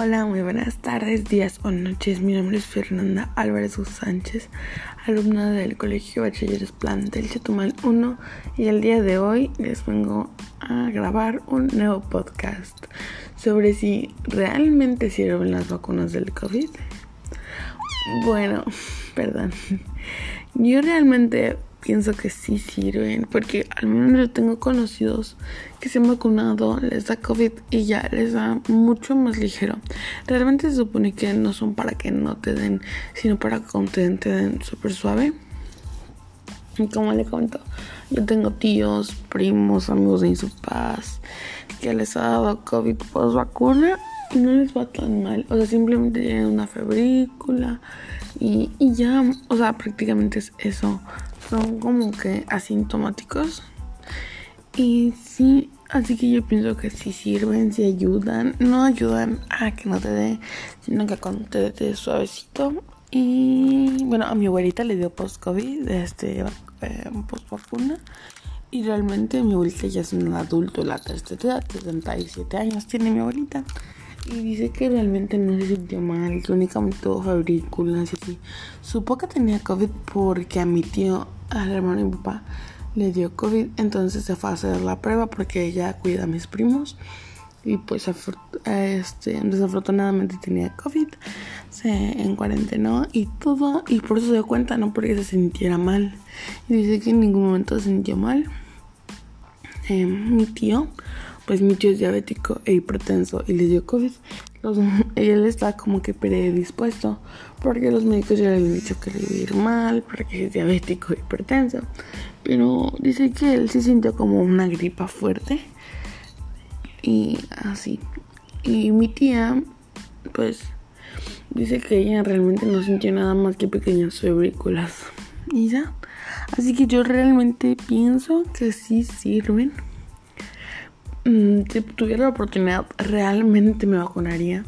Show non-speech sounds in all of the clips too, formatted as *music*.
Hola, muy buenas tardes, días o noches. Mi nombre es Fernanda Álvarez Sánchez, alumna del Colegio Bachilleres Plantel Chetumal 1 y el día de hoy les vengo a grabar un nuevo podcast sobre si realmente sirven las vacunas del COVID. Bueno, *laughs* perdón. Yo realmente pienso que sí sirven, porque al menos yo tengo conocidos que se han vacunado, les da COVID y ya les da mucho más ligero. Realmente se supone que no son para que no te den, sino para que te den súper suave. Y como le comento, yo tengo tíos, primos, amigos de paz que les ha dado COVID post vacuna y no les va tan mal. O sea, simplemente tienen una febrícula y, y ya, o sea, prácticamente es eso son como que asintomáticos. Y sí, así que yo pienso que sí sirven, sí ayudan. No ayudan a que no te dé, sino que cuando te dé suavecito. Y bueno, a mi abuelita le dio post-COVID, este, eh, post-vacuna. Y realmente mi abuelita ya es un adulto, la tercera edad, 77 años tiene mi abuelita. Y dice que realmente no se sintió mal, que únicamente tuvo febrículas y así. Supo que tenía COVID porque a mi tío, al hermano de mi papá, le dio COVID. Entonces se fue a hacer la prueba porque ella cuida a mis primos. Y pues este, desafortunadamente tenía COVID. Se en cuarentena y todo. Y por eso se dio cuenta, no porque se sintiera mal. Y dice que en ningún momento se sintió mal. Eh, mi tío pues mi tío es diabético e hipertenso y le dio COVID. *laughs* él está como que predispuesto porque los médicos ya le habían dicho que le iba a ir mal porque es diabético hipertenso. Pero dice que él se sintió como una gripa fuerte y así. Y mi tía, pues, dice que ella realmente no sintió nada más que pequeñas febrículas. Y ya. Así que yo realmente pienso que sí sirven Mm, si tuviera la oportunidad, realmente me vacunaría.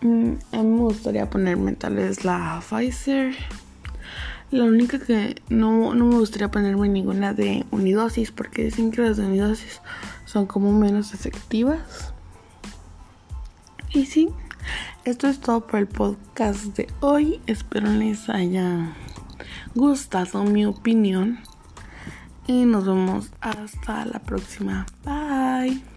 Mm, a mí me gustaría ponerme tal vez la Pfizer. La única que no, no me gustaría ponerme ninguna de unidosis porque dicen que las de unidosis son como menos efectivas. Y sí, esto es todo por el podcast de hoy. Espero les haya gustado mi opinión. Y nos vemos hasta la próxima. Bye.